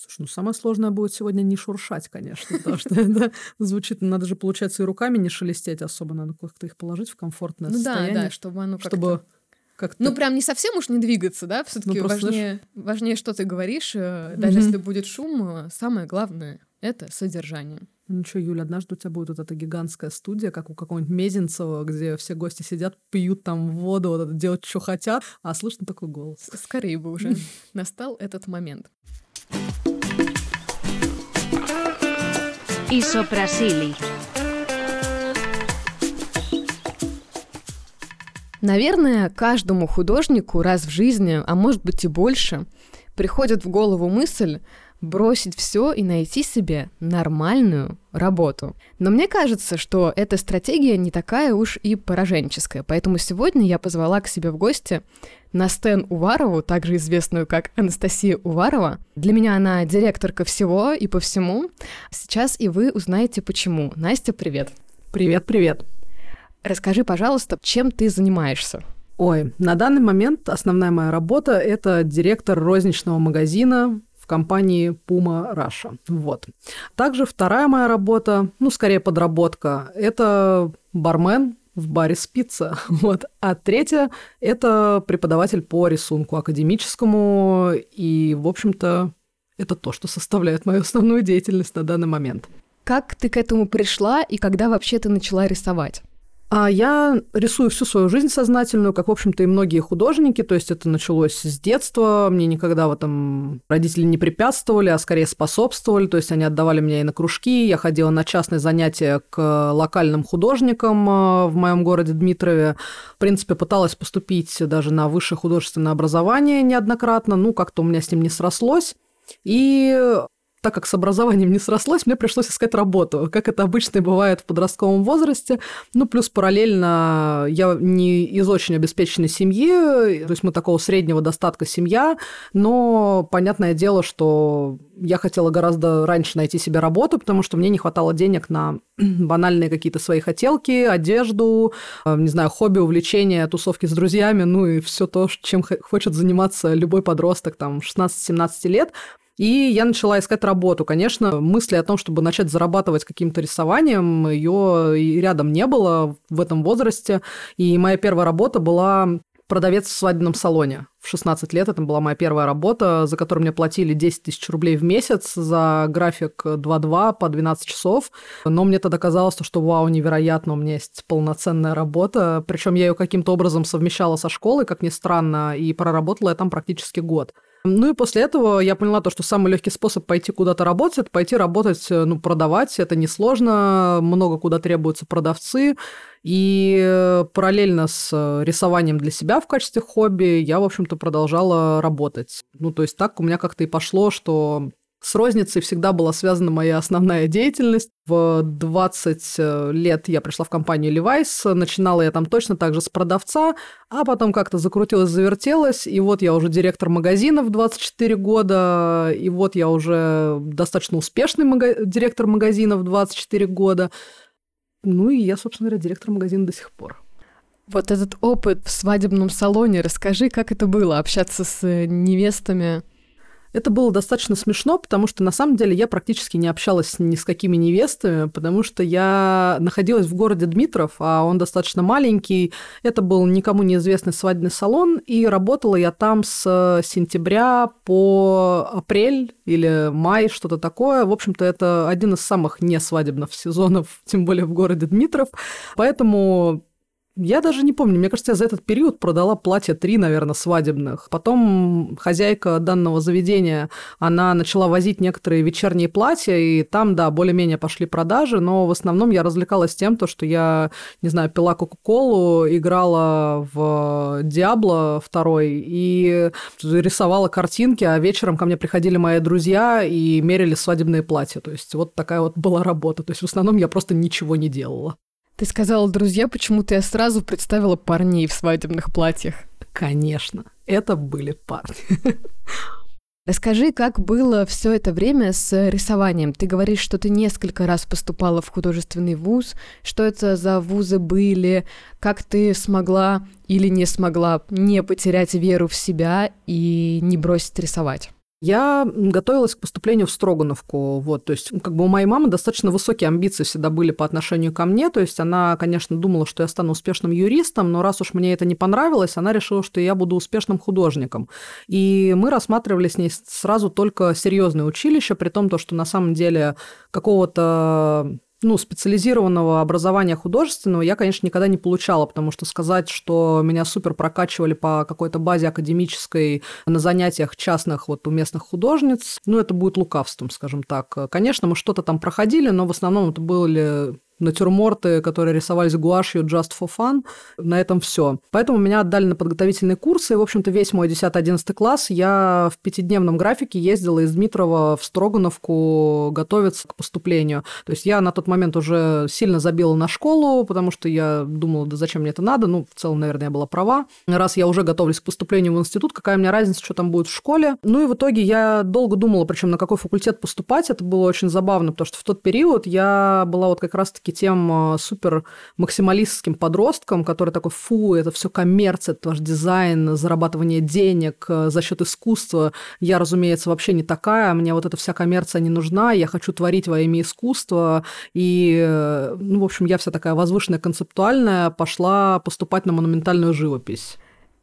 Слушай, ну самое сложное будет сегодня не шуршать, конечно, потому что это звучит, надо же, получается, и руками не шелестеть особо, надо как-то их положить в комфортное ну, состояние. да, да, чтобы оно как-то... Ну, прям не совсем уж не двигаться, да? Все-таки Ну, просто важнее, важнее, что ты говоришь. э, Даже если будет шум, э, самое главное — это содержание. Ну что, Юля, однажды у тебя будет вот эта гигантская студия, как у какого-нибудь Мезенцева, где все гости сидят, пьют там воду, вот это, делают, что хотят, а слышно такой голос. Скорее бы уже настал этот момент. y Soprasili. Наверное, каждому художнику раз в жизни, а может быть и больше, приходит в голову мысль, бросить все и найти себе нормальную работу. Но мне кажется, что эта стратегия не такая уж и пораженческая, поэтому сегодня я позвала к себе в гости Настен Уварову, также известную как Анастасия Уварова. Для меня она директорка всего и по всему. Сейчас и вы узнаете почему. Настя, привет. Привет-привет. Расскажи, пожалуйста, чем ты занимаешься? Ой, на данный момент основная моя работа – это директор розничного магазина компании Puma Russia. Вот. Также вторая моя работа, ну, скорее подработка, это бармен в баре «Спица». Вот. А третья – это преподаватель по рисунку академическому. И, в общем-то, это то, что составляет мою основную деятельность на данный момент. Как ты к этому пришла и когда вообще ты начала рисовать? А я рисую всю свою жизнь сознательную, как, в общем-то, и многие художники. То есть это началось с детства. Мне никогда в этом родители не препятствовали, а скорее способствовали. То есть они отдавали меня и на кружки. Я ходила на частные занятия к локальным художникам э, в моем городе Дмитрове. В принципе, пыталась поступить даже на высшее художественное образование неоднократно. Ну, как-то у меня с ним не срослось. И так как с образованием не срослось, мне пришлось искать работу, как это обычно и бывает в подростковом возрасте. Ну, плюс параллельно я не из очень обеспеченной семьи, то есть мы такого среднего достатка семья, но понятное дело, что я хотела гораздо раньше найти себе работу, потому что мне не хватало денег на банальные какие-то свои хотелки, одежду, э, не знаю, хобби, увлечения, тусовки с друзьями, ну и все то, чем хочет заниматься любой подросток там 16-17 лет. И я начала искать работу. Конечно, мысли о том, чтобы начать зарабатывать каким-то рисованием, ее и рядом не было в этом возрасте. И моя первая работа была продавец в свадебном салоне. В 16 лет это была моя первая работа, за которую мне платили 10 тысяч рублей в месяц за график 2-2 по 12 часов. Но мне тогда казалось, что вау, невероятно, у меня есть полноценная работа. Причем я ее каким-то образом совмещала со школой, как ни странно, и проработала я там практически год. Ну и после этого я поняла то, что самый легкий способ пойти куда-то работать, это пойти работать, ну, продавать. Это несложно, много куда требуются продавцы. И э, параллельно с э, рисованием для себя в качестве хобби я, в общем-то, продолжала работать. Ну, то есть так у меня как-то и пошло, что с розницей всегда была связана моя основная деятельность. В 20 лет я пришла в компанию Levi's, начинала я там точно так же с продавца, а потом как-то закрутилась, завертелась, и вот я уже директор магазина в 24 года, и вот я уже достаточно успешный мага- директор магазина в 24 года. Ну и я, собственно говоря, директор магазина до сих пор. Вот этот опыт в свадебном салоне, расскажи, как это было общаться с э, невестами. Это было достаточно смешно, потому что на самом деле я практически не общалась ни с какими невестами, потому что я находилась в городе Дмитров, а он достаточно маленький. Это был никому неизвестный свадебный салон, и работала я там с сентября по апрель или май, что-то такое. В общем-то, это один из самых несвадебных сезонов, тем более в городе Дмитров. Поэтому я даже не помню, мне кажется, я за этот период продала платья три, наверное, свадебных. Потом хозяйка данного заведения, она начала возить некоторые вечерние платья, и там, да, более-менее пошли продажи, но в основном я развлекалась тем, то, что я, не знаю, пила Кока-Колу, играла в Диабло второй и рисовала картинки, а вечером ко мне приходили мои друзья и мерили свадебные платья. То есть вот такая вот была работа. То есть в основном я просто ничего не делала. Ты сказала, друзья, почему-то я сразу представила парней в свадебных платьях. Конечно, это были парни. Расскажи, как было все это время с рисованием. Ты говоришь, что ты несколько раз поступала в художественный вуз. Что это за вузы были? Как ты смогла или не смогла не потерять веру в себя и не бросить рисовать? Я готовилась к поступлению в Строгановку, вот, то есть, как бы у моей мамы достаточно высокие амбиции всегда были по отношению ко мне, то есть она, конечно, думала, что я стану успешным юристом, но раз уж мне это не понравилось, она решила, что я буду успешным художником. И мы рассматривали с ней сразу только серьезное училище, при том, то, что на самом деле какого-то ну, специализированного образования художественного я, конечно, никогда не получала, потому что сказать, что меня супер прокачивали по какой-то базе академической на занятиях частных вот у местных художниц, ну, это будет лукавством, скажем так. Конечно, мы что-то там проходили, но в основном это были натюрморты, которые рисовались гуашью just for fun. На этом все. Поэтому меня отдали на подготовительные курсы. И, в общем-то, весь мой 10-11 класс я в пятидневном графике ездила из Дмитрова в Строгановку готовиться к поступлению. То есть я на тот момент уже сильно забила на школу, потому что я думала, да зачем мне это надо? Ну, в целом, наверное, я была права. Раз я уже готовлюсь к поступлению в институт, какая мне разница, что там будет в школе? Ну и в итоге я долго думала, причем на какой факультет поступать. Это было очень забавно, потому что в тот период я была вот как раз-таки все-таки тем а, супер максималистским подростком, который такой, фу, это все коммерция, это ваш дизайн, зарабатывание денег а, за счет искусства. Я, разумеется, вообще не такая, мне вот эта вся коммерция не нужна, я хочу творить во имя искусства. И, ну, в общем, я вся такая возвышенная, концептуальная, пошла поступать на монументальную живопись.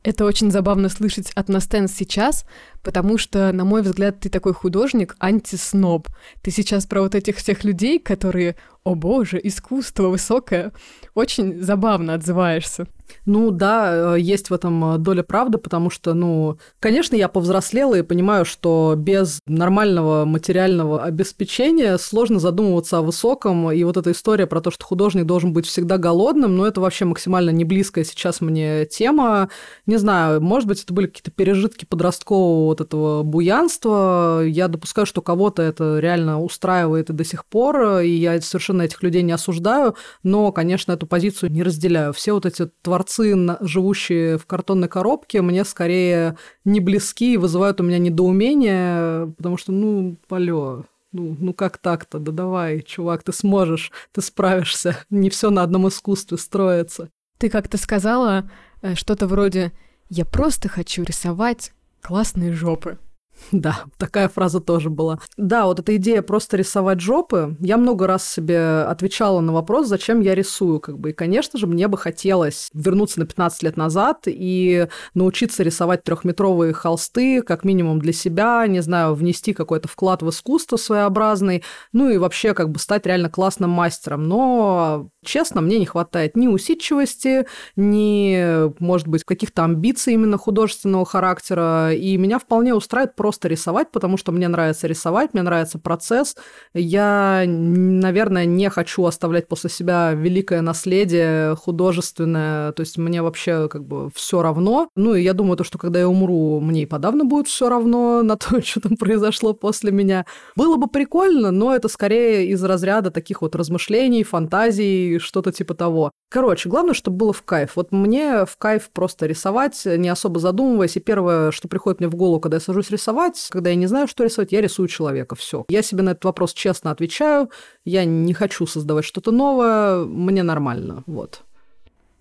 Это очень забавно слышать от Настен сейчас, потому что, на мой взгляд, ты такой художник, антисноб. Ты сейчас про вот этих всех людей, которые, о боже, искусство высокое, очень забавно отзываешься. Ну да, э, есть в этом э, доля правды, потому что, ну, конечно, я повзрослела и понимаю, что без нормального материального обеспечения сложно задумываться о высоком. И вот эта история про то, что художник должен быть всегда голодным, ну, это вообще максимально не близкая сейчас мне тема. Не знаю, может быть, это были какие-то пережитки подросткового вот этого буянства. Я допускаю, что кого-то это реально устраивает и до сих пор, и я совершенно этих людей не осуждаю, но, конечно, эту позицию не разделяю. Все вот эти творцы, живущие в картонной коробке, мне скорее не близки и вызывают у меня недоумение, потому что, ну, алё, ну, ну как так-то? Да давай, чувак, ты сможешь, ты справишься. Не все на одном искусстве строится. Ты как-то сказала э, что-то вроде «Я просто хочу рисовать классные жопы». Да, такая фраза тоже была. Да, вот эта идея просто рисовать жопы. Я много раз себе отвечала на вопрос, зачем я рисую, как бы. И, конечно же, мне бы хотелось вернуться на 15 лет назад и научиться рисовать трехметровые холсты, как минимум для себя, не знаю, внести какой-то вклад в искусство своеобразный, ну и вообще как бы стать реально классным мастером. Но, честно, мне не хватает ни усидчивости, ни, может быть, каких-то амбиций именно художественного характера, и меня вполне устраивает просто рисовать, потому что мне нравится рисовать, мне нравится процесс. Я, наверное, не хочу оставлять после себя великое наследие художественное, то есть мне вообще как бы все равно. Ну и я думаю, то, что когда я умру, мне и подавно будет все равно на то, что там произошло после меня. Было бы прикольно, но это скорее из разряда таких вот размышлений, фантазий, что-то типа того. Короче, главное, чтобы было в кайф. Вот мне в кайф просто рисовать, не особо задумываясь. И первое, что приходит мне в голову, когда я сажусь рисовать, рисовать. Когда я не знаю, что рисовать, я рисую человека. Все. Я себе на этот вопрос честно отвечаю. Я не хочу создавать что-то новое. Мне нормально. Вот.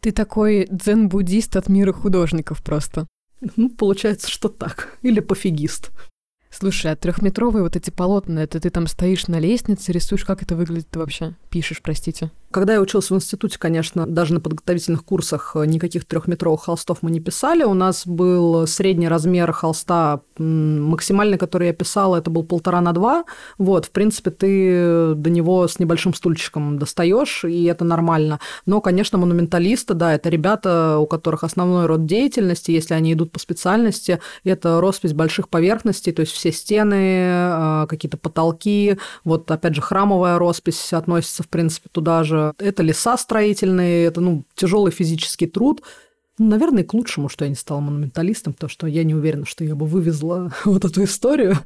Ты такой дзен-буддист от мира художников просто. Ну, получается, что так. Или пофигист. Слушай, а трехметровые вот эти полотна, это ты там стоишь на лестнице, рисуешь, как это выглядит вообще? Пишешь, простите. Когда я учился в институте, конечно, даже на подготовительных курсах э, никаких трехметровых холстов мы не писали. У нас был средний размер холста, максимальный, который я писала, это был полтора на два. Вот, в принципе, ты до него с небольшим стульчиком достаешь, и это нормально. Но, конечно, монументалисты, да, это ребята, у которых основной род деятельности, если они идут по специальности, это роспись больших поверхностей, то есть все стены, э, какие-то потолки. Вот, опять же, храмовая роспись относится, в принципе, туда же это леса строительные, это ну, тяжелый физический труд. Ну, наверное, к лучшему, что я не стала монументалистом, потому что я не уверена, что я бы вывезла вот эту историю.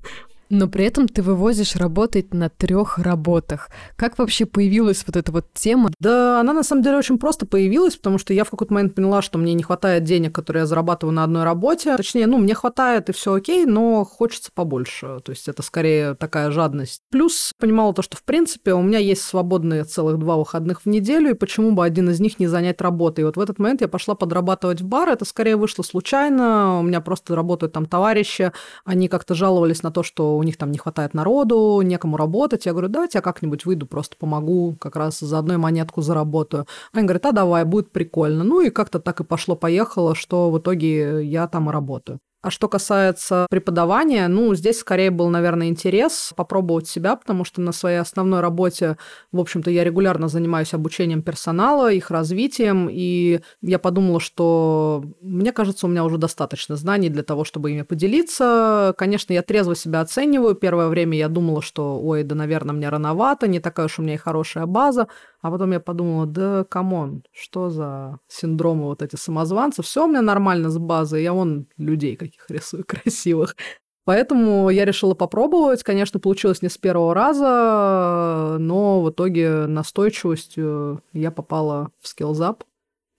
Но при этом ты вывозишь работать на трех работах. Как вообще появилась вот эта вот тема? Да, она на самом деле очень просто появилась, потому что я в какой-то момент поняла, что мне не хватает денег, которые я зарабатываю на одной работе. Точнее, ну, мне хватает и все окей, но хочется побольше. То есть это скорее такая жадность. Плюс понимала то, что в принципе у меня есть свободные целых два выходных в неделю, и почему бы один из них не занять работой. И вот в этот момент я пошла подрабатывать в бар. Это скорее вышло случайно. У меня просто работают там товарищи. Они как-то жаловались на то, что у них там не хватает народу, некому работать. Я говорю, давайте я как-нибудь выйду, просто помогу, как раз за одной монетку заработаю. Они говорят, а давай, будет прикольно. Ну и как-то так и пошло-поехало, что в итоге я там и работаю. А что касается преподавания, ну, здесь скорее был, наверное, интерес попробовать себя, потому что на своей основной работе, в общем-то, я регулярно занимаюсь обучением персонала, их развитием, и я подумала, что мне кажется, у меня уже достаточно знаний для того, чтобы ими поделиться. Конечно, я трезво себя оцениваю. Первое время я думала, что, ой, да, наверное, мне рановато, не такая уж у меня и хорошая база. А потом я подумала, да come on, что за синдромы вот эти самозванцев? Все у меня нормально с базой, я вон людей каких рисую красивых. Поэтому я решила попробовать. Конечно, получилось не с первого раза, но в итоге настойчивостью я попала в Skills Up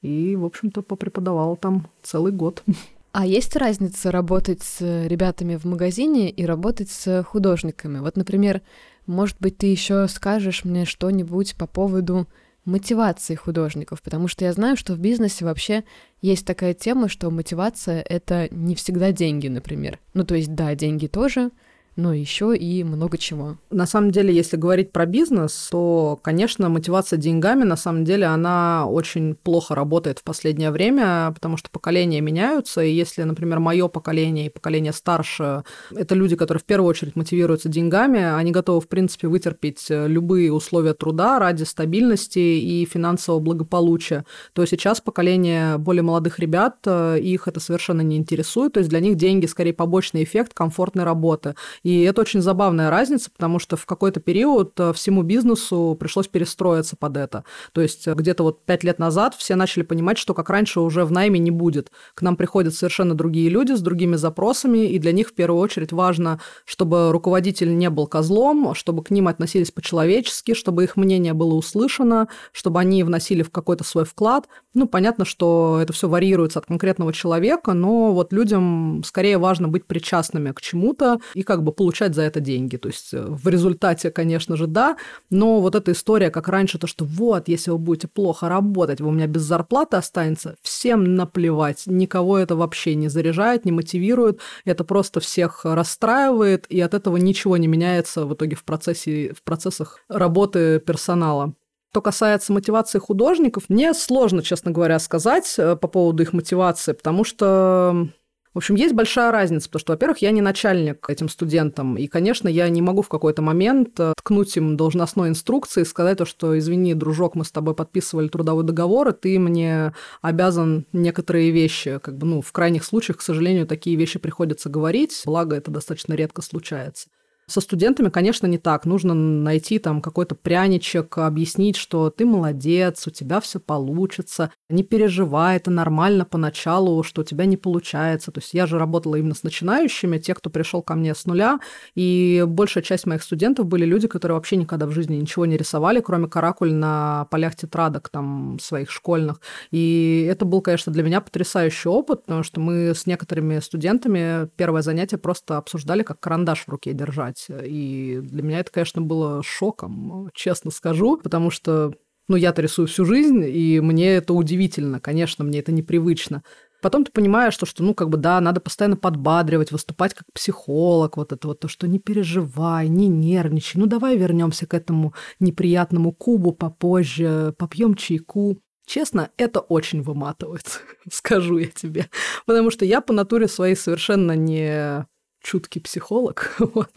и, в общем-то, попреподавала там целый год. А есть разница работать с ребятами в магазине и работать с художниками? Вот, например, может быть, ты еще скажешь мне что-нибудь по поводу мотивации художников, потому что я знаю, что в бизнесе вообще есть такая тема, что мотивация — это не всегда деньги, например. Ну, то есть, да, деньги тоже, но еще и много чего. На самом деле, если говорить про бизнес, то, конечно, мотивация деньгами, на самом деле, она очень плохо работает в последнее время, потому что поколения меняются, и если, например, мое поколение и поколение старше – это люди, которые в первую очередь мотивируются деньгами, они готовы, в принципе, вытерпеть любые условия труда ради стабильности и финансового благополучия, то сейчас поколение более молодых ребят, э, их это совершенно не интересует, то есть для них деньги скорее побочный эффект комфортной работы. И это очень забавная разница, потому что в какой-то период э, всему бизнесу пришлось перестроиться под это. То есть э, где-то вот пять лет назад все начали понимать, что как раньше уже в найме не будет. К нам приходят совершенно другие люди с другими запросами, и для них в первую очередь важно, чтобы руководитель не был козлом, чтобы к ним относились по-человечески, чтобы их мнение было услышано, чтобы они вносили в какой-то свой вклад. Ну, понятно, что это все варьируется от конкретного человека, но вот людям скорее важно быть причастными к чему-то и как бы бы получать за это деньги. То есть э, в результате, конечно же, да, но вот эта история, как раньше, то, что вот, если вы будете плохо работать, вы у меня без зарплаты останется, всем наплевать, никого это вообще не заряжает, не мотивирует, это просто всех расстраивает, и от этого ничего не меняется в итоге в, процессе, в процессах работы персонала. Что касается мотивации художников, мне сложно, честно говоря, сказать э, по поводу их мотивации, потому что в общем, есть большая разница, потому что, во-первых, я не начальник этим студентам, и, конечно, я не могу в какой-то момент э, ткнуть им должностной инструкции и сказать то, что, извини, дружок, мы с тобой подписывали трудовой договор, и ты мне обязан некоторые вещи, как бы, ну, в крайних случаях, к сожалению, такие вещи приходится говорить, благо это достаточно редко случается. Со студентами, конечно, не так. Нужно найти там какой-то пряничек, объяснить, что ты молодец, у тебя все получится. Не переживай, это нормально поначалу, что у тебя не получается. То есть я же работала именно с начинающими, те, кто пришел ко мне с нуля, и большая часть моих студентов были люди, которые вообще никогда в жизни ничего не рисовали, кроме каракуль на полях тетрадок там своих школьных. И это был, конечно, для меня потрясающий опыт, потому что мы с некоторыми студентами первое занятие просто обсуждали, как карандаш в руке держать делать. И для меня это, конечно, было шоком, честно скажу, потому что ну, я-то рисую всю жизнь, и мне это удивительно, конечно, мне это непривычно. Потом ты понимаешь, что, что, ну, как бы, да, надо постоянно подбадривать, выступать как психолог, вот это вот то, что не переживай, не нервничай, ну, давай вернемся к этому неприятному кубу попозже, попьем чайку. Честно, это очень выматывает, скажу я тебе. Потому что я по натуре своей совершенно не чуткий психолог, вот.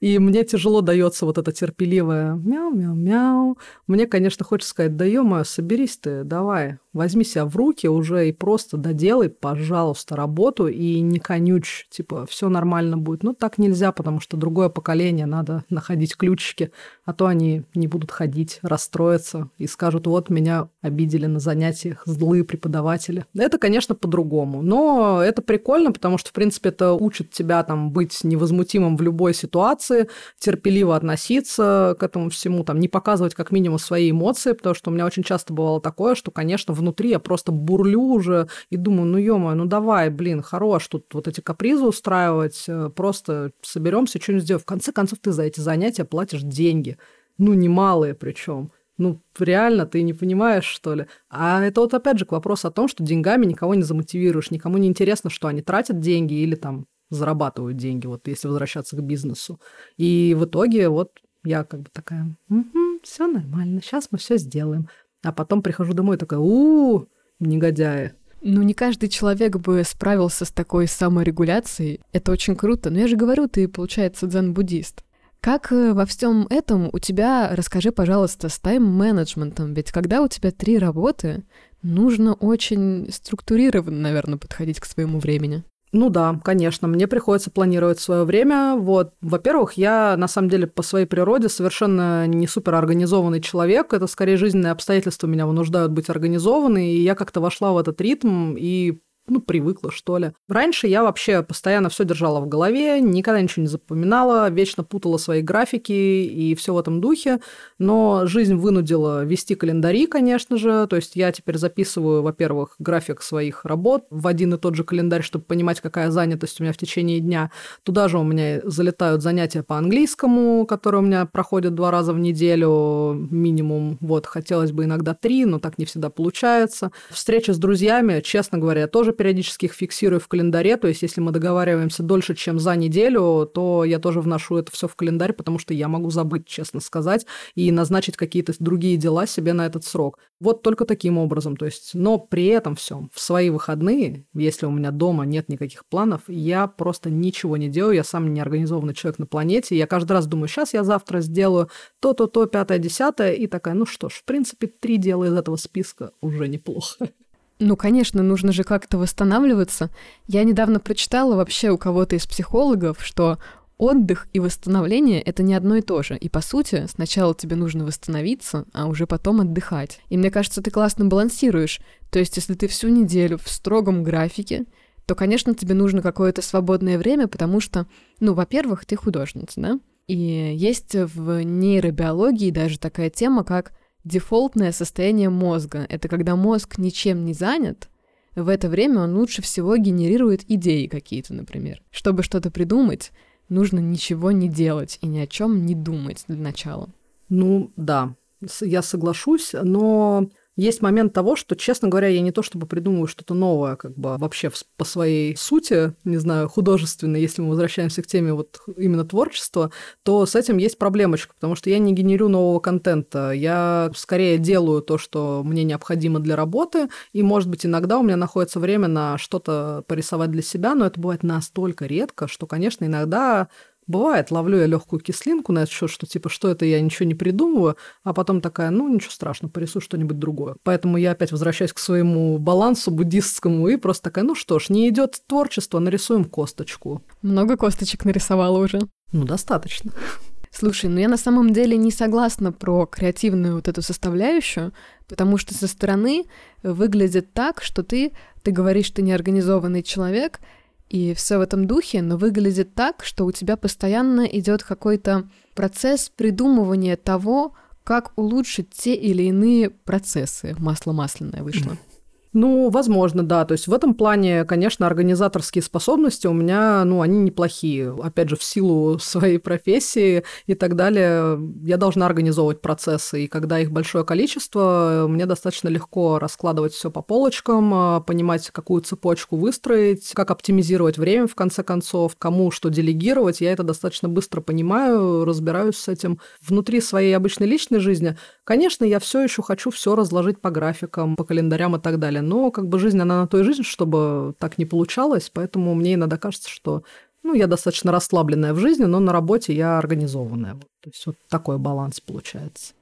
И мне тяжело дается вот это терпеливое мяу-мяу-мяу. Мне, конечно, хочется сказать, да ё соберись ты, давай, возьми себя в руки уже и просто доделай, пожалуйста, работу и не конючь, типа, все нормально будет. Ну, так нельзя, потому что другое поколение, надо находить ключики, а то они не будут ходить, расстроятся и скажут, вот, меня обидели на занятиях злые преподаватели. Это, конечно, по-другому, но это прикольно, потому что, в принципе, это учит тебя там быть невозмутимым в любой ситуации, терпеливо относиться к этому всему, там, не показывать как минимум свои эмоции, потому что у меня очень часто бывало такое, что, конечно, внутри я просто бурлю уже и думаю, ну, ё ну давай, блин, хорош тут вот эти капризы устраивать, э, просто соберемся, что-нибудь сделаем. В конце концов, ты за эти занятия платишь деньги, ну, немалые причем. Ну, реально, ты не понимаешь, что ли? А это вот опять же к вопросу о том, что деньгами никого не замотивируешь, никому не интересно, что они тратят деньги или там зарабатывают деньги, вот если возвращаться к бизнесу. И в итоге вот я как бы такая, угу, все нормально, сейчас мы все сделаем. А потом прихожу домой такая, у, негодяи. Ну, не каждый человек бы справился с такой саморегуляцией. Это очень круто. Но я же говорю, ты, получается, дзен-буддист. Как э, во всем этом у тебя, расскажи, пожалуйста, с тайм-менеджментом? Ведь когда у тебя три работы, нужно очень структурированно, наверное, подходить к своему времени. Ну да, конечно, мне приходится планировать свое время. Вот, во-первых, я на самом деле по своей природе совершенно не суперорганизованный человек. Это скорее жизненные обстоятельства меня вынуждают быть организованной, и я как-то вошла в этот ритм и ну, привыкла, что ли. Раньше я вообще постоянно все держала в голове, никогда ничего не запоминала, вечно путала свои графики и все в этом духе, но жизнь вынудила вести календари, конечно же, то есть я теперь записываю, во-первых, график своих работ в один и тот же календарь, чтобы понимать, какая занятость у меня в течение дня. Туда же у меня залетают занятия по английскому, которые у меня проходят два раза в неделю минимум. Вот, хотелось бы иногда три, но так не всегда получается. Встреча с друзьями, честно говоря, я тоже периодически их фиксирую в календаре, то есть если мы договариваемся дольше, чем за неделю, то я тоже вношу это все в календарь, потому что я могу забыть, честно сказать, и назначить какие-то другие дела себе на этот срок. Вот только таким образом, то есть, но при этом все в свои выходные, если у меня дома нет никаких планов, я просто ничего не делаю, я сам неорганизованный человек на планете, я каждый раз думаю, сейчас я завтра сделаю то-то-то, пятое, десятое, и такая, ну что ж, в принципе, три дела из этого списка уже неплохо. Ну, конечно, нужно же как-то восстанавливаться. Я недавно прочитала вообще у кого-то из психологов, что отдых и восстановление — это не одно и то же. И, по сути, сначала тебе нужно восстановиться, а уже потом отдыхать. И мне кажется, ты классно балансируешь. То есть, если ты всю неделю в строгом графике, то, конечно, тебе нужно какое-то свободное время, потому что, ну, во-первых, ты художница, да? И есть в нейробиологии даже такая тема, как дефолтное состояние мозга. Это когда мозг ничем не занят, в это время он лучше всего генерирует идеи какие-то, например. Чтобы что-то придумать, нужно ничего не делать и ни о чем не думать для начала. Ну да, я соглашусь, но есть момент того, что, честно говоря, я не то чтобы придумываю что-то новое, как бы вообще по своей сути, не знаю, художественной, если мы возвращаемся к теме вот именно творчества, то с этим есть проблемочка, потому что я не генерю нового контента. Я скорее делаю то, что мне необходимо для работы, и, может быть, иногда у меня находится время на что-то порисовать для себя, но это бывает настолько редко, что, конечно, иногда Бывает, ловлю я легкую кислинку на этот счет, что типа, что это я ничего не придумываю, а потом такая, ну, ничего страшного, порисую что-нибудь другое. Поэтому я опять возвращаюсь к своему балансу буддистскому и просто такая, ну что ж, не идет творчество, нарисуем косточку. Много косточек нарисовала уже. Ну, достаточно. Слушай, ну я на самом деле не согласна про креативную вот эту составляющую, потому что со стороны выглядит так, что ты, ты говоришь, ты неорганизованный человек, и все в этом духе, но выглядит так, что у тебя постоянно идет какой-то процесс придумывания того, как улучшить те или иные процессы. Масло масляное вышло. Ну, возможно, да. То есть в этом плане, конечно, организаторские способности у меня, ну, они неплохие. Опять же, в силу своей профессии и так далее, я должна организовывать процессы. И когда их большое количество, мне достаточно легко раскладывать все по полочкам, а, понимать, какую цепочку выстроить, как оптимизировать время, в конце концов, кому что делегировать. Я это достаточно быстро понимаю, разбираюсь с этим. Внутри своей обычной личной жизни, конечно, я все еще хочу все разложить по графикам, по календарям и так далее но как бы жизнь, она на то и жизнь, чтобы так не получалось, поэтому мне иногда кажется, что ну, я достаточно расслабленная в жизни, но на работе я организованная. То есть вот такой баланс получается.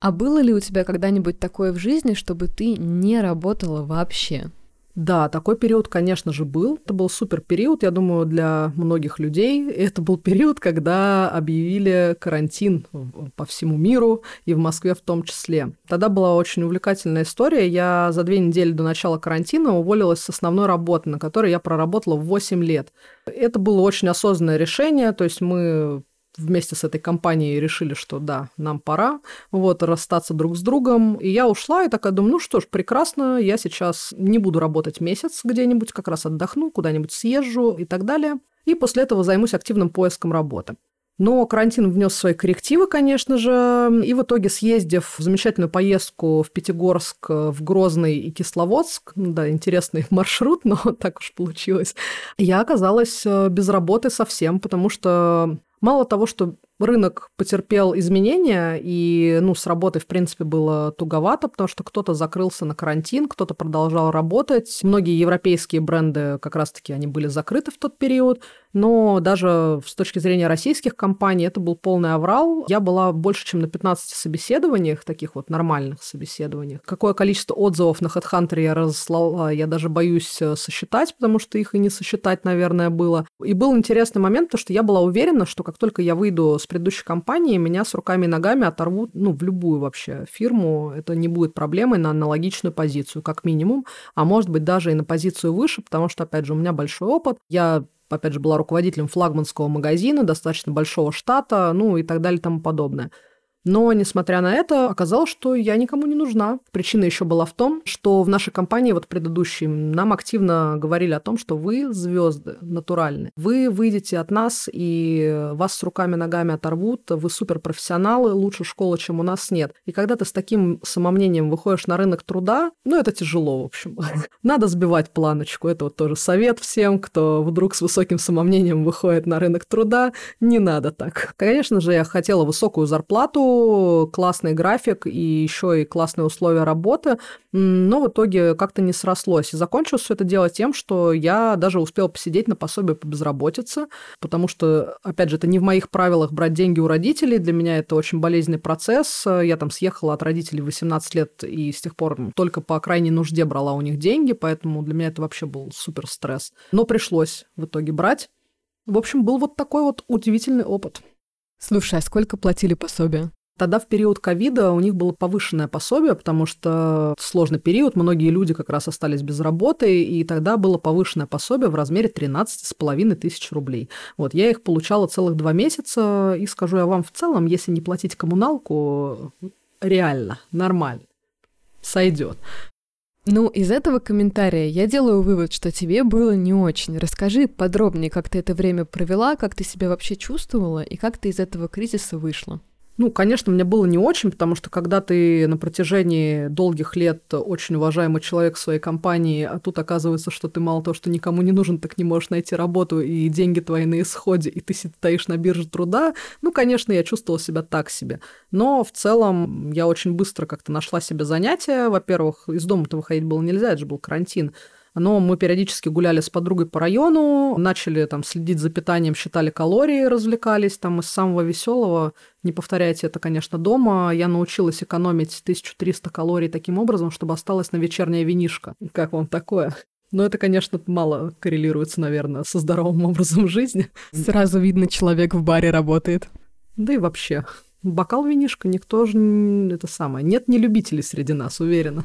А было ли у тебя когда-нибудь такое в жизни, чтобы ты не работала вообще? Да, такой период, конечно же, был. Это был супер период, я думаю, для многих людей. Это был период, когда объявили карантин по всему миру и в Москве в том числе. Тогда была очень увлекательная история. Я за две недели до начала карантина уволилась с основной работы, на которой я проработала 8 лет. Это было очень осознанное решение, то есть мы вместе с этой компанией решили, что да, нам пора вот расстаться друг с другом. И я ушла и такая думаю, ну что ж, прекрасно, я сейчас не буду работать месяц где-нибудь, как раз отдохну, куда-нибудь съезжу и так далее. И после этого займусь активным поиском работы. Но карантин внес свои коррективы, конечно же, и в итоге, съездив в замечательную поездку в Пятигорск, в Грозный и Кисловодск, ну да, интересный маршрут, но так уж получилось, я оказалась э, без работы совсем, потому что Мало того, что рынок потерпел изменения, и ну, с работой, в принципе, было туговато, потому что кто-то закрылся на карантин, кто-то продолжал работать. Многие европейские бренды как раз-таки они были закрыты в тот период но даже с точки зрения российских компаний это был полный аврал. Я была больше, чем на 15 собеседованиях, таких вот нормальных собеседованиях. Какое количество отзывов на HeadHunter я разослала, я даже боюсь э, сосчитать, потому что их и не сосчитать, наверное, было. И был интересный момент, потому что я была уверена, что как только я выйду с предыдущей компании, меня с руками и ногами оторвут, ну, в любую вообще фирму. Это не будет проблемой на аналогичную позицию, как минимум, а может быть даже и на позицию выше, потому что, опять же, у меня большой опыт. Я опять же, была руководителем флагманского магазина, достаточно большого штата, ну и так далее и тому подобное. Но, несмотря на это, оказалось, что я никому не нужна. Причина еще была в том, что в нашей компании, вот предыдущей, нам активно говорили о том, что вы звезды натуральные. Вы выйдете от нас, и вас с руками-ногами оторвут, вы суперпрофессионалы, лучше школы, чем у нас нет. И когда ты с таким самомнением выходишь на рынок труда, ну, это тяжело, в общем. Надо сбивать планочку. Это вот тоже совет всем, кто вдруг с высоким самомнением выходит на рынок труда. Не надо так. Конечно же, я хотела высокую зарплату, классный график и еще и классные условия работы, но в итоге как-то не срослось. И закончилось все это дело тем, что я даже успела посидеть на пособие по безработице, потому что, опять же, это не в моих правилах брать деньги у родителей, для меня это очень болезненный процесс. Я там съехала от родителей 18 лет и с тех пор только по крайней нужде брала у них деньги, поэтому для меня это вообще был супер стресс. Но пришлось в итоге брать. В общем, был вот такой вот удивительный опыт. Слушай, а сколько платили пособие? Тогда в период ковида у них было повышенное пособие, потому что сложный период, многие люди как раз остались без работы, и тогда было повышенное пособие в размере 13,5 тысяч рублей. Вот, я их получала целых два месяца, и скажу я вам в целом, если не платить коммуналку, реально, нормально, сойдет. Ну, из этого комментария я делаю вывод, что тебе было не очень. Расскажи подробнее, как ты это время провела, как ты себя вообще чувствовала и как ты из этого кризиса вышла. Ну, конечно, мне было не очень, потому что когда ты на протяжении долгих лет очень уважаемый человек в своей компании, а тут оказывается, что ты мало того, что никому не нужен, так не можешь найти работу, и деньги твои на исходе, и ты стоишь на бирже труда, ну, конечно, я чувствовала себя так себе. Но в целом я очень быстро как-то нашла себе занятия. Во-первых, из дома-то выходить было нельзя, это же был карантин но мы периодически гуляли с подругой по району, начали там следить за питанием, считали калории, развлекались там из самого веселого. Не повторяйте это, конечно, дома. Я научилась экономить 1300 калорий таким образом, чтобы осталось на вечернее винишко. Как вам такое? Но это, конечно, мало коррелируется, наверное, со здоровым образом жизни. Сразу видно, человек в баре работает. Да и вообще. Бокал винишка никто же это самое. Нет не любителей среди нас, уверена.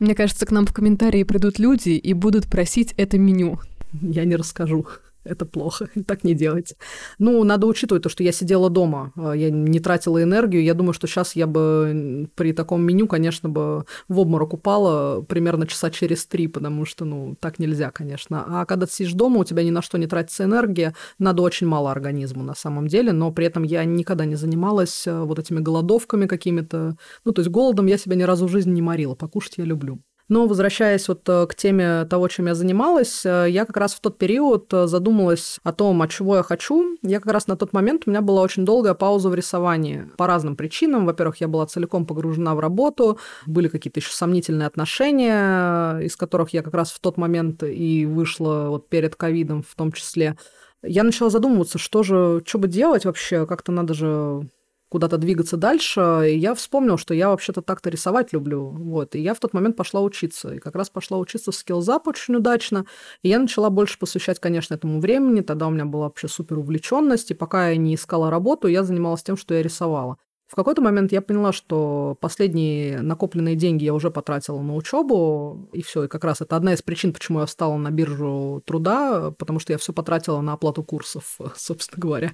Мне кажется, к нам в комментарии придут люди и будут просить это меню. Я не расскажу это плохо, так не делайте. Ну, надо учитывать то, что я сидела дома, а, я не тратила энергию. Я думаю, что сейчас я бы при таком меню, конечно, бы в обморок упала примерно часа через три, потому что, ну, так нельзя, конечно. А когда ты сидишь дома, у тебя ни на что не тратится энергия, надо очень мало организму на самом деле, но при этом я никогда не занималась а, вот этими голодовками какими-то. Ну, то есть голодом я себя ни разу в жизни не морила, покушать я люблю. Но возвращаясь вот э, к теме того, чем я занималась, э, я как раз в тот период э, задумалась о том, от чего я хочу. Я как раз на тот момент, у меня была очень долгая пауза в рисовании по разным причинам. Во-первых, я была целиком погружена в работу, были какие-то еще сомнительные отношения, из которых я как раз в тот момент и вышла вот перед ковидом в том числе. Я начала задумываться, что же, что бы делать вообще, как-то надо же куда-то двигаться дальше, и я вспомнил, что я вообще-то так-то рисовать люблю. Вот. И я в тот момент пошла учиться. И как раз пошла учиться в скиллзап очень удачно. И я начала больше посвящать, конечно, этому времени. Тогда у меня была вообще супер увлеченность. И пока я не искала работу, я занималась тем, что я рисовала. В какой-то момент я поняла, что последние накопленные деньги я уже потратила на учебу, и все. И как раз это одна из причин, почему я встала на биржу труда, потому что я все потратила на оплату курсов, собственно говоря.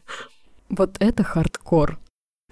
Вот это хардкор.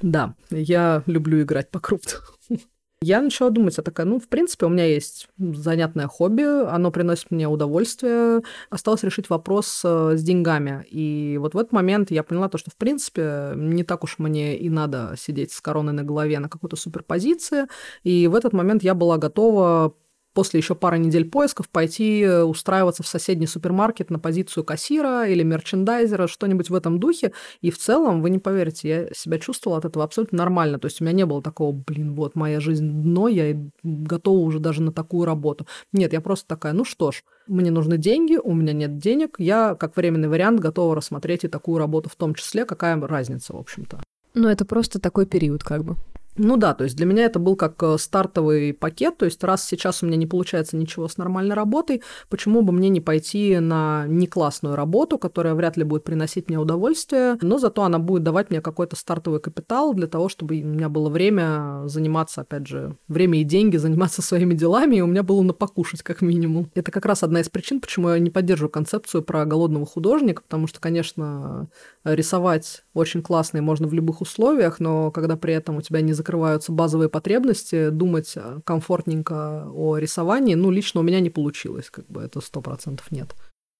Да, я люблю играть по крупу. Я начала думать, я такая, ну, в принципе, у меня есть занятное хобби, оно приносит мне удовольствие. Осталось решить вопрос э, с деньгами. И вот в этот момент я поняла то, что, в принципе, не так уж мне и надо сидеть с короной на голове на какой-то суперпозиции. И в этот момент я была готова после еще пары недель поисков пойти э, устраиваться в соседний супермаркет на позицию кассира или мерчендайзера, что-нибудь в этом духе. И в целом, вы не поверите, я себя чувствовала от этого абсолютно нормально. То есть у меня не было такого, блин, вот моя жизнь дно, я готова уже даже на такую работу. Нет, я просто такая, ну что ж, мне нужны деньги, у меня нет денег, я как временный вариант готова рассмотреть и такую работу в том числе, какая разница, в общем-то. Ну, это просто такой период, как бы. Ну да, то есть для меня это был как э, стартовый пакет, то есть раз сейчас у меня не получается ничего с нормальной работой, почему бы мне не пойти на не классную работу, которая вряд ли будет приносить мне удовольствие, но зато она будет давать мне какой-то стартовый капитал для того, чтобы у меня было время заниматься, опять же, время и деньги, заниматься своими делами, и у меня было на покушать как минимум. Это как раз одна из причин, почему я не поддерживаю концепцию про голодного художника, потому что, конечно, рисовать очень классно и можно в любых условиях, но когда при этом у тебя не закрываются базовые потребности, думать э, комфортненько о рисовании, ну, лично у меня не получилось, как бы это сто процентов нет.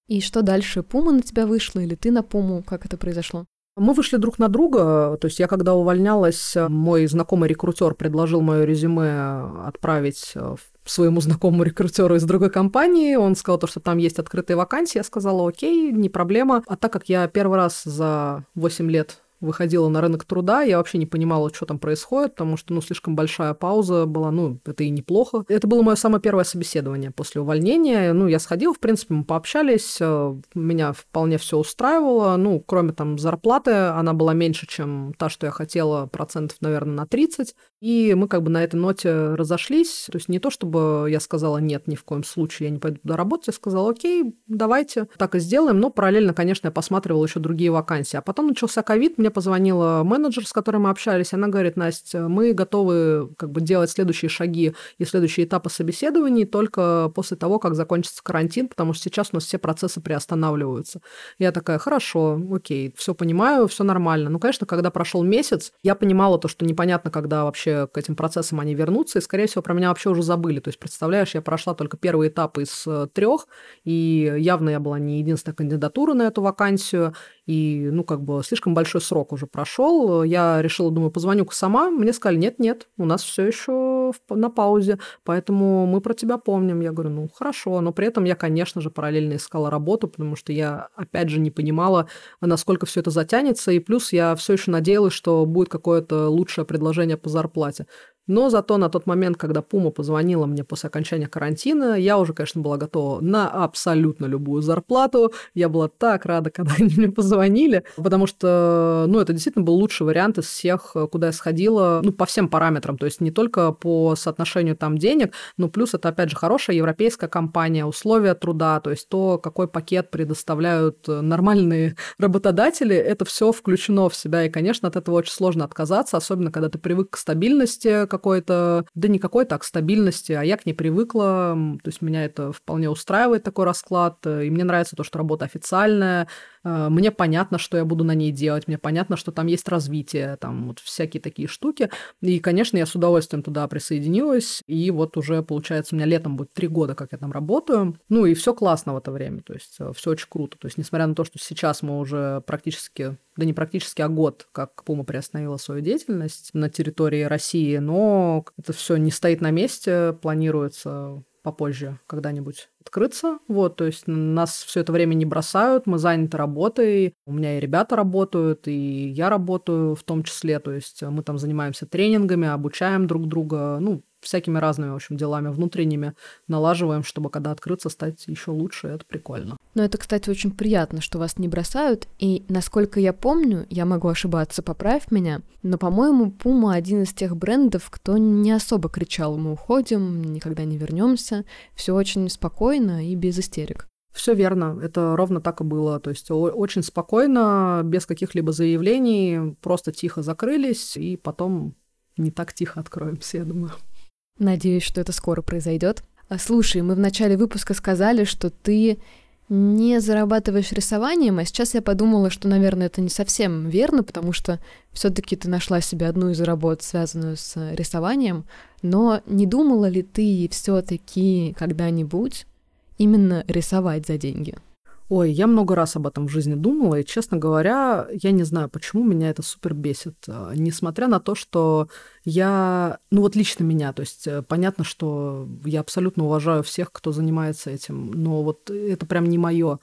И что дальше? Пума на тебя вышла или ты на Пуму? Как это произошло? Мы вышли друг на друга, то есть я когда увольнялась, мой знакомый рекрутер предложил мое резюме отправить э, своему знакомому рекрутеру из другой компании. Он сказал то, что там есть открытые вакансии. Я сказала, окей, не проблема. А так как я первый раз за 8 лет выходила на рынок труда, я вообще не понимала, что там происходит, потому что, ну, слишком большая пауза была, ну, это и неплохо. Это было мое самое первое собеседование после увольнения. Ну, я сходила, в принципе, мы пообщались, э, меня вполне все устраивало, ну, кроме там зарплаты, она была меньше, чем та, что я хотела, процентов, наверное, на 30. И мы как бы на этой ноте разошлись. То есть не то, чтобы я сказала нет, ни в коем случае я не пойду туда работать. Я сказала, окей, давайте так и сделаем. Но параллельно, конечно, я посматривала еще другие вакансии. А потом начался ковид, мне позвонила менеджер, с которой мы общались. Она говорит, Настя, мы готовы как бы делать следующие шаги и следующие этапы собеседований только после того, как закончится карантин, потому что сейчас у нас все процессы приостанавливаются. Я такая, хорошо, окей, все понимаю, все нормально. Ну, конечно, когда прошел месяц, я понимала то, что непонятно, когда вообще к этим процессам они вернутся, и, скорее всего, про меня вообще уже забыли. То есть, представляешь, я прошла только первый этап из э, трех, и явно я была не единственная кандидатура на эту вакансию, и, ну, как бы слишком большой срок уже прошел. Я решила, думаю, позвоню-ка сама. Мне сказали, нет-нет, у нас все еще на паузе, поэтому мы про тебя помним. Я говорю, ну, хорошо. Но при этом я, конечно же, параллельно искала работу, потому что я, опять же, не понимала, насколько все это затянется. И плюс я все еще надеялась, что будет какое-то лучшее предложение по зарплате зарплате. Но зато на тот момент, когда Пума позвонила мне после окончания карантина, я уже, конечно, была готова на абсолютно любую зарплату. Я была так рада, когда они мне позвонили, потому что, ну, это действительно был лучший вариант из всех, куда я сходила, ну, по всем параметрам, то есть не только по соотношению там денег, но плюс это, опять же, хорошая европейская компания, условия труда, то есть то, какой пакет предоставляют нормальные работодатели, это все включено в себя, и, конечно, от этого очень сложно отказаться, особенно когда ты привык к стабильности, какой-то, да не какой-то, а к стабильности, а я к ней привыкла, то есть меня это вполне устраивает такой расклад, и мне нравится то, что работа официальная, э, мне понятно, что я буду на ней делать, мне понятно, что там есть развитие, там вот всякие такие штуки, и, конечно, я с удовольствием туда присоединилась, и вот уже, получается, у меня летом будет три года, как я там работаю, ну и все классно в это время, то есть э, все очень круто, то есть несмотря на то, что сейчас мы уже практически да не практически, а год, как Пума приостановила свою деятельность на территории России, но это все не стоит на месте, планируется попозже когда-нибудь открыться. Вот, то есть нас все это время не бросают, мы заняты работой, у меня и ребята работают, и я работаю в том числе, то есть мы там занимаемся тренингами, обучаем друг друга, ну, всякими разными, в общем, делами внутренними налаживаем, чтобы когда открыться, стать еще лучше. Это прикольно. Но это, кстати, очень приятно, что вас не бросают. И, насколько я помню, я могу ошибаться, поправь меня, но, по-моему, Puma один из тех брендов, кто не особо кричал «мы уходим», «никогда не вернемся». Все очень спокойно и без истерик. Все верно, это ровно так и было. То есть очень спокойно, без каких-либо заявлений, просто тихо закрылись, и потом не так тихо откроемся, я думаю. Надеюсь, что это скоро произойдет. А, слушай, мы в начале выпуска сказали, что ты не зарабатываешь рисованием, а сейчас я подумала, что, наверное, это не совсем верно, потому что все-таки ты нашла себе одну из работ, связанную с рисованием, но не думала ли ты все-таки когда-нибудь именно рисовать за деньги? Ой, я много раз об этом в жизни думала, и, честно говоря, я не знаю, почему меня это супер бесит. А, несмотря на то, что я, ну вот лично меня, то есть э, понятно, что я абсолютно уважаю всех, кто занимается этим, но вот это прям не мое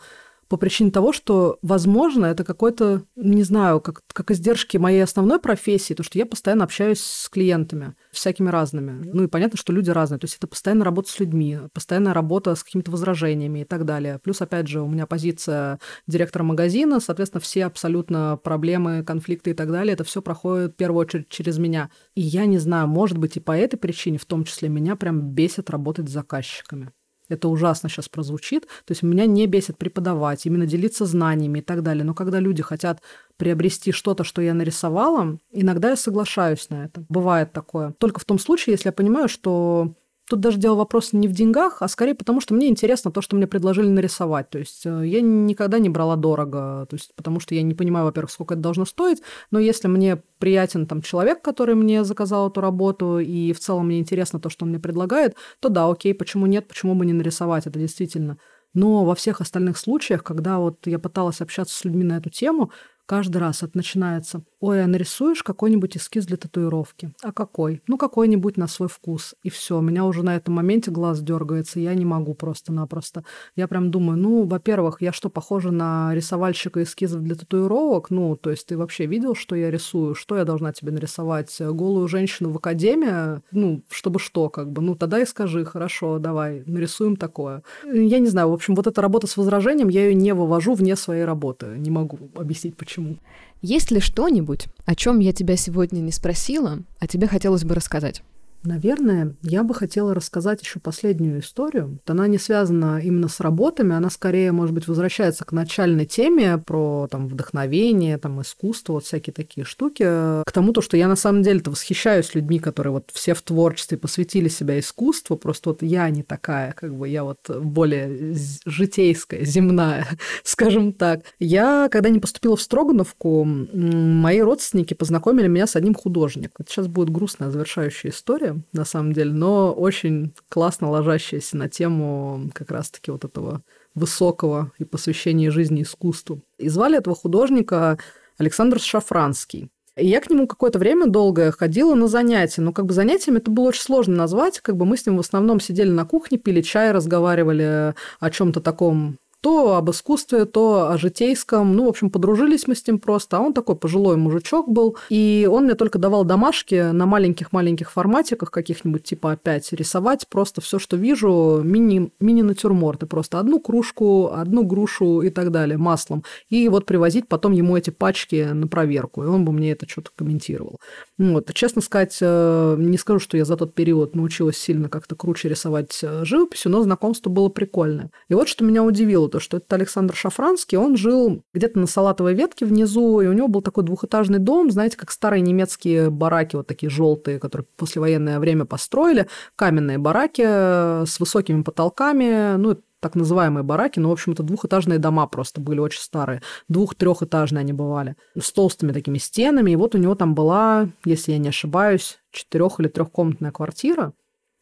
по причине того, что, возможно, это какой-то, не знаю, как, как издержки моей основной профессии, то, что я постоянно общаюсь с клиентами, всякими разными. Ну и понятно, что люди разные. То есть это постоянная работа с людьми, постоянная работа с какими-то возражениями и так далее. Плюс, опять же, у меня позиция директора магазина, соответственно, все абсолютно проблемы, конфликты и так далее, это все проходит в первую очередь через меня. И я не знаю, может быть, и по этой причине, в том числе, меня прям бесит работать с заказчиками это ужасно сейчас прозвучит. То есть меня не бесит преподавать, именно делиться знаниями и так далее. Но когда люди хотят приобрести что-то, что я нарисовала, иногда я соглашаюсь на это. Бывает такое. Только в том случае, если я понимаю, что Тут даже дело вопрос не в деньгах, а скорее потому, что мне интересно то, что мне предложили нарисовать. То есть э, я никогда не брала дорого, то есть потому что я не понимаю, во-первых, сколько это должно стоить, но если мне приятен там человек, который мне заказал эту работу, и в целом мне интересно то, что он мне предлагает, то да, окей, почему нет, почему бы не нарисовать это действительно. Но во всех остальных случаях, когда вот я пыталась общаться с людьми на эту тему, каждый раз это начинается. Ой, а нарисуешь какой-нибудь эскиз для татуировки? А какой? Ну, какой-нибудь на свой вкус. И все, у меня уже на этом моменте глаз дергается, я не могу просто-напросто. Я прям думаю, ну, во-первых, я что, похожа на рисовальщика эскизов для татуировок? Ну, то есть ты вообще видел, что я рисую? Что я должна тебе нарисовать? Голую женщину в академии? Ну, чтобы что, как бы? Ну, тогда и скажи, хорошо, давай, нарисуем такое. Я не знаю, в общем, вот эта работа с возражением, я ее не вывожу вне своей работы. Не могу объяснить, почему. Есть ли что-нибудь, о чем я тебя сегодня не спросила, а тебе хотелось бы рассказать? Наверное, я бы хотела рассказать еще последнюю историю. Она не связана именно с работами, она скорее, может быть, возвращается к начальной теме про там, вдохновение, там, искусство, вот всякие такие штуки. К тому, то, что я на самом деле-то восхищаюсь людьми, которые вот все в творчестве посвятили себя искусству. Просто вот я не такая, как бы я вот более житейская, земная, скажем так. Я, когда не поступила в Строгановку, мои родственники познакомили меня с одним художником. Это сейчас будет грустная завершающая история на самом деле, но очень классно ложащаяся на тему как раз-таки вот этого высокого и посвящения жизни искусству. И звали этого художника Александр Шафранский. И я к нему какое-то время долгое ходила на занятия. Но как бы занятиями это было очень сложно назвать. Как бы мы с ним в основном сидели на кухне, пили чай, разговаривали о чем-то таком то об искусстве, то о житейском. Ну, в общем, подружились мы с ним просто. А он такой пожилой мужичок был. И он мне только давал домашки на маленьких-маленьких форматиках каких-нибудь, типа опять рисовать просто все, что вижу, мини, мини-натюрморты. Просто одну кружку, одну грушу и так далее маслом. И вот привозить потом ему эти пачки на проверку. И он бы мне это что-то комментировал. Вот. Честно сказать, э, не скажу, что я за тот период научилась сильно как-то круче рисовать э, живописью, но знакомство было прикольное. И вот что меня удивило то, что этот Александр Шафранский, он жил где-то на салатовой ветке внизу, и у него был такой двухэтажный дом, знаете, как старые немецкие бараки, вот такие желтые, которые в послевоенное время построили, каменные бараки э, с высокими потолками, ну, так называемые бараки, но, в общем, это двухэтажные дома просто были очень старые. Двух-трехэтажные они бывали. С толстыми такими стенами. И вот у него там была, если я не ошибаюсь, четырех- или трехкомнатная квартира.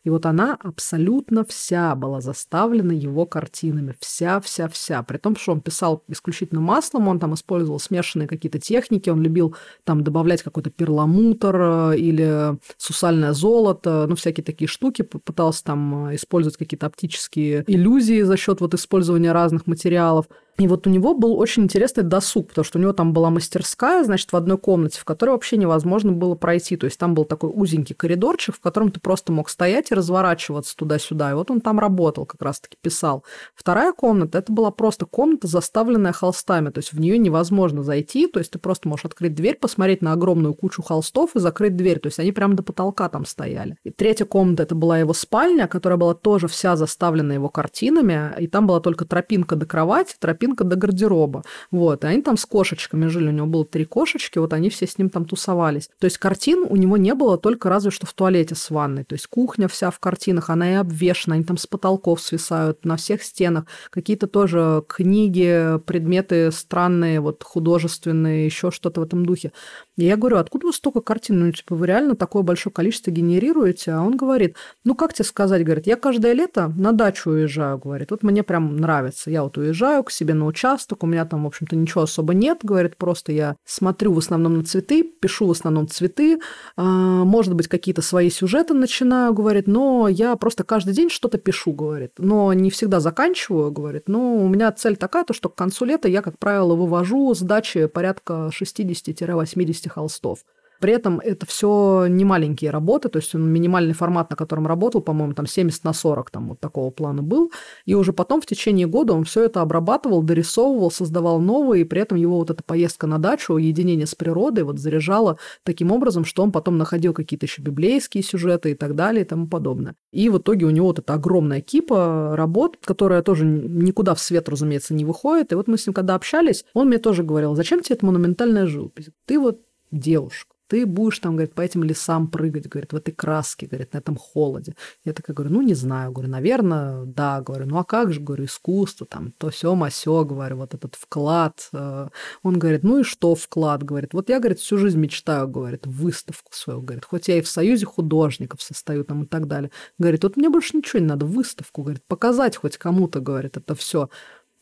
И вот она абсолютно вся была заставлена его картинами. Вся-вся-вся. При том, что он писал исключительно маслом, он там использовал смешанные какие-то техники, он любил там добавлять какой-то перламутр э, или сусальное золото, ну, всякие такие штуки. Пытался там э, использовать какие-то оптические иллюзии за счет вот использования разных материалов. И вот у него был очень интересный досуг, потому что у него там была мастерская, значит, в одной комнате, в которой вообще невозможно было пройти. То есть там был такой узенький коридорчик, в котором ты просто мог стоять и разворачиваться туда-сюда. И вот он там работал, как раз-таки писал. Вторая комната, это была просто комната, заставленная холстами. То есть в нее невозможно зайти. То есть ты просто можешь открыть дверь, посмотреть на огромную кучу холстов и закрыть дверь. То есть они прямо до потолка там стояли. И третья комната, это была его спальня, которая была тоже вся заставлена его картинами. И там была только тропинка до кровати, тропинка тропинка до гардероба. Вот, и они там с кошечками жили, у него было три кошечки, вот они все с ним там тусовались. То есть картин у него не было только разве что в туалете с ванной. То есть кухня вся в картинах, она и обвешена, они там с потолков свисают, на всех стенах. Какие-то тоже книги, предметы странные, вот художественные, еще что-то в этом духе. И я говорю, откуда вы столько картин? Ну, типа, вы реально такое большое количество генерируете? А он говорит, ну, как тебе сказать, говорит, я каждое лето на дачу уезжаю, говорит, вот мне прям нравится. Я вот уезжаю к себе на участок, у меня там, в общем-то, ничего особо нет, говорит, просто я смотрю в основном на цветы, пишу в основном цветы, а, может быть, какие-то свои сюжеты начинаю, говорит, но я просто каждый день что-то пишу, говорит, но не всегда заканчиваю, говорит, но у меня цель такая, то, что к концу лета я, как правило, вывожу с дачи порядка 60-80 холстов. При этом это все не маленькие работы, то есть он минимальный формат, на котором работал, по-моему, там 70 на 40, там вот такого плана был. И уже потом в течение года он все это обрабатывал, дорисовывал, создавал новые, и при этом его вот эта поездка на дачу, уединение с природой вот заряжало таким образом, что он потом находил какие-то еще библейские сюжеты и так далее и тому подобное. И в итоге у него вот эта огромная кипа работ, которая тоже никуда в свет, разумеется, не выходит. И вот мы с ним когда общались, он мне тоже говорил, зачем тебе эта монументальная живопись? Ты вот девушка ты будешь там, говорит, по этим лесам прыгать, говорит, в этой краске, говорит, на этом холоде. Я такая говорю, ну, не знаю, говорю, наверное, да, говорю, ну, а как же, говорю, искусство, там, то все масё, говорю, вот этот вклад. Э». Он говорит, ну и что вклад, говорит, вот я, говорит, всю жизнь мечтаю, говорит, выставку свою, говорит, хоть я и в союзе художников состою там и так далее. Говорит, вот мне больше ничего не надо, выставку, говорит, показать хоть кому-то, говорит, это все.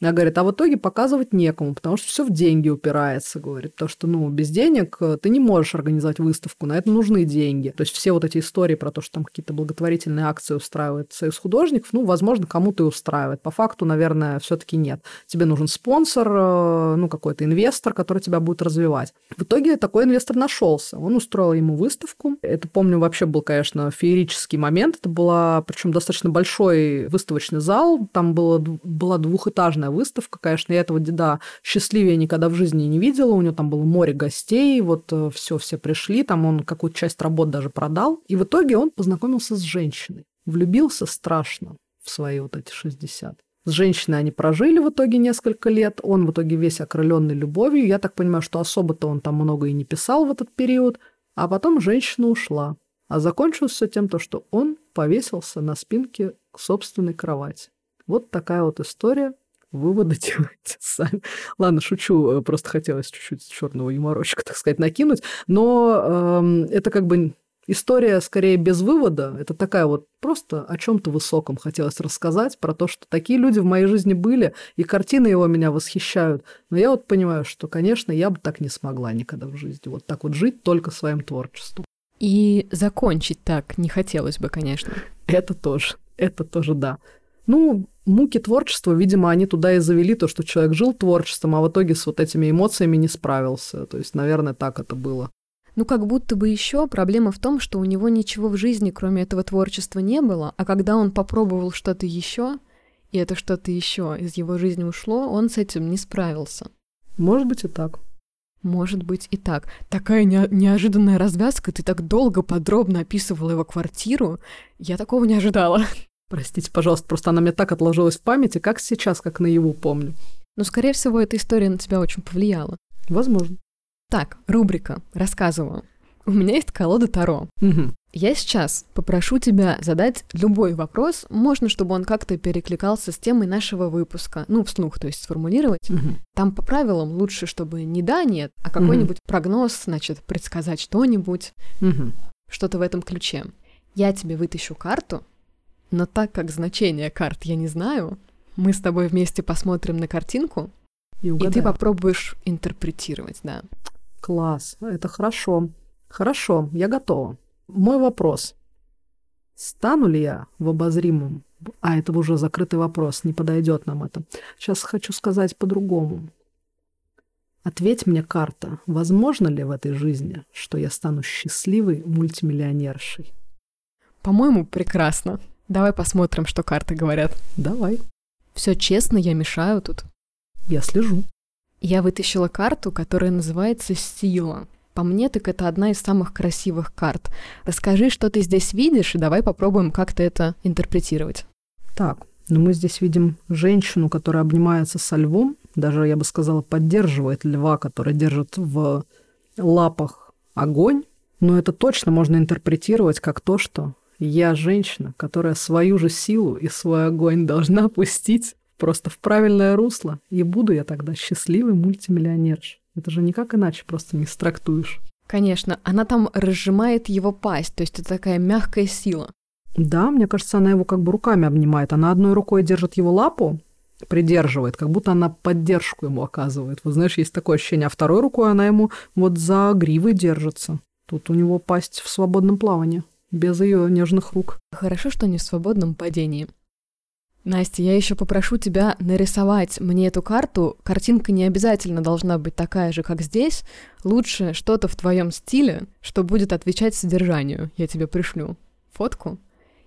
Я говорит, а в итоге показывать некому, потому что все в деньги упирается, говорит. Потому что, ну, без денег э, ты не можешь организовать выставку, на это нужны деньги. То есть все вот эти истории про то, что там какие-то благотворительные акции устраивает Союз художников, ну, возможно, кому-то и устраивает. По факту, наверное, все таки нет. Тебе нужен спонсор, э, ну, какой-то инвестор, который тебя будет развивать. В итоге такой инвестор нашелся. Он устроил ему выставку. Это, помню, вообще был, конечно, феерический момент. Это была, причем достаточно большой выставочный зал. Там было, была двухэтажная огромная выставка, конечно, я этого деда счастливее никогда в жизни не видела, у него там было море гостей, вот э, все, все пришли, там он какую-то часть работ даже продал, и в итоге он познакомился с женщиной, влюбился страшно в свои вот эти 60. С женщиной они прожили в итоге несколько лет, он в итоге весь окрыленный любовью, я так понимаю, что особо-то он там много и не писал в этот период, а потом женщина ушла. А закончилось все тем, то, что он повесился на спинке собственной кровати. Вот такая вот история выводы делайте сами. Ладно, шучу, э, просто хотелось чуть-чуть черного юморочка, так сказать, накинуть. Но э, это как бы история скорее без вывода. Это такая вот просто о чем-то высоком хотелось рассказать, про то, что такие люди в моей жизни были, и картины его меня восхищают. Но я вот понимаю, что, конечно, я бы так не смогла никогда в жизни. Вот так вот жить только своим творчеством. И закончить так не хотелось бы, конечно. Это тоже. Это тоже да. Ну, муки творчества, видимо, они туда и завели то, что человек жил творчеством, а в итоге с вот этими эмоциями не справился. То есть, наверное, так это было. Ну, как будто бы еще проблема в том, что у него ничего в жизни, кроме этого творчества, не было, а когда он попробовал что-то еще, и это что-то еще из его жизни ушло, он с этим не справился. Может быть и так. Может быть и так. Такая не- неожиданная развязка, ты так долго подробно описывала его квартиру, я такого не ожидала. Простите, пожалуйста, просто она мне так отложилась в памяти, как сейчас, как наяву помню. Но, скорее всего, эта история на тебя очень повлияла. Возможно. Так, рубрика «Рассказываю». У меня есть колода Таро. Угу. Я сейчас попрошу тебя задать любой вопрос, можно, чтобы он как-то перекликался с темой нашего выпуска, ну, вслух, то есть сформулировать. Угу. Там по правилам лучше, чтобы не да, нет, а какой-нибудь угу. прогноз, значит, предсказать что-нибудь, угу. что-то в этом ключе. Я тебе вытащу карту, но так как значение карт я не знаю, мы с тобой вместе посмотрим на картинку, и, и ты попробуешь интерпретировать, да. Класс, это хорошо. Хорошо, я готова. Мой вопрос. Стану ли я в обозримом? А это уже закрытый вопрос, не подойдет нам это. Сейчас хочу сказать по-другому. Ответь мне, карта, возможно ли в этой жизни, что я стану счастливой мультимиллионершей? По-моему, прекрасно. Давай посмотрим, что карты говорят. Давай. Все честно, я мешаю тут. Я слежу. Я вытащила карту, которая называется «Сила». По мне, так это одна из самых красивых карт. Расскажи, что ты здесь видишь, и давай попробуем как-то это интерпретировать. Так, ну мы здесь видим женщину, которая обнимается со львом, даже, я бы сказала, поддерживает льва, который держит в лапах огонь. Но это точно можно интерпретировать как то, что я женщина, которая свою же силу и свой огонь должна пустить просто в правильное русло, и буду я тогда счастливый мультимиллионерш. Это же никак иначе просто не страктуешь. Конечно, она там разжимает его пасть, то есть это такая мягкая сила. Да, мне кажется, она его как бы руками обнимает. Она одной рукой держит его лапу, придерживает, как будто она поддержку ему оказывает. Вот знаешь, есть такое ощущение, а второй рукой она ему вот за гривой держится. Тут у него пасть в свободном плавании, без ее нежных рук. Хорошо, что не в свободном падении. Настя, я еще попрошу тебя нарисовать мне эту карту. Картинка не обязательно должна быть такая же, как здесь. Лучше что-то в твоем стиле, что будет отвечать содержанию. Я тебе пришлю фотку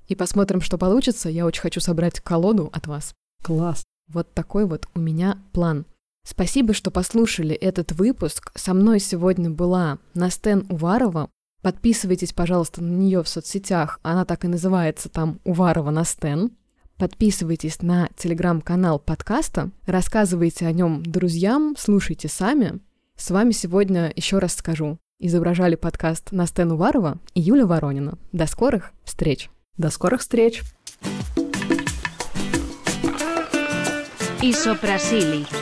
и посмотрим, что получится. Я очень хочу собрать колоду от вас. Класс. Вот такой вот у меня план. Спасибо, что послушали этот выпуск. Со мной сегодня была Настен Уварова. Подписывайтесь, пожалуйста, на нее в соцсетях. Она так и называется там Уварова на Стен. Подписывайтесь на телеграм-канал подкаста, рассказывайте о нем друзьям, слушайте сами. С вами сегодня еще раз скажу. Изображали подкаст Настен Уварова и Юля Воронина. До скорых встреч! До скорых встреч! Исопрасили.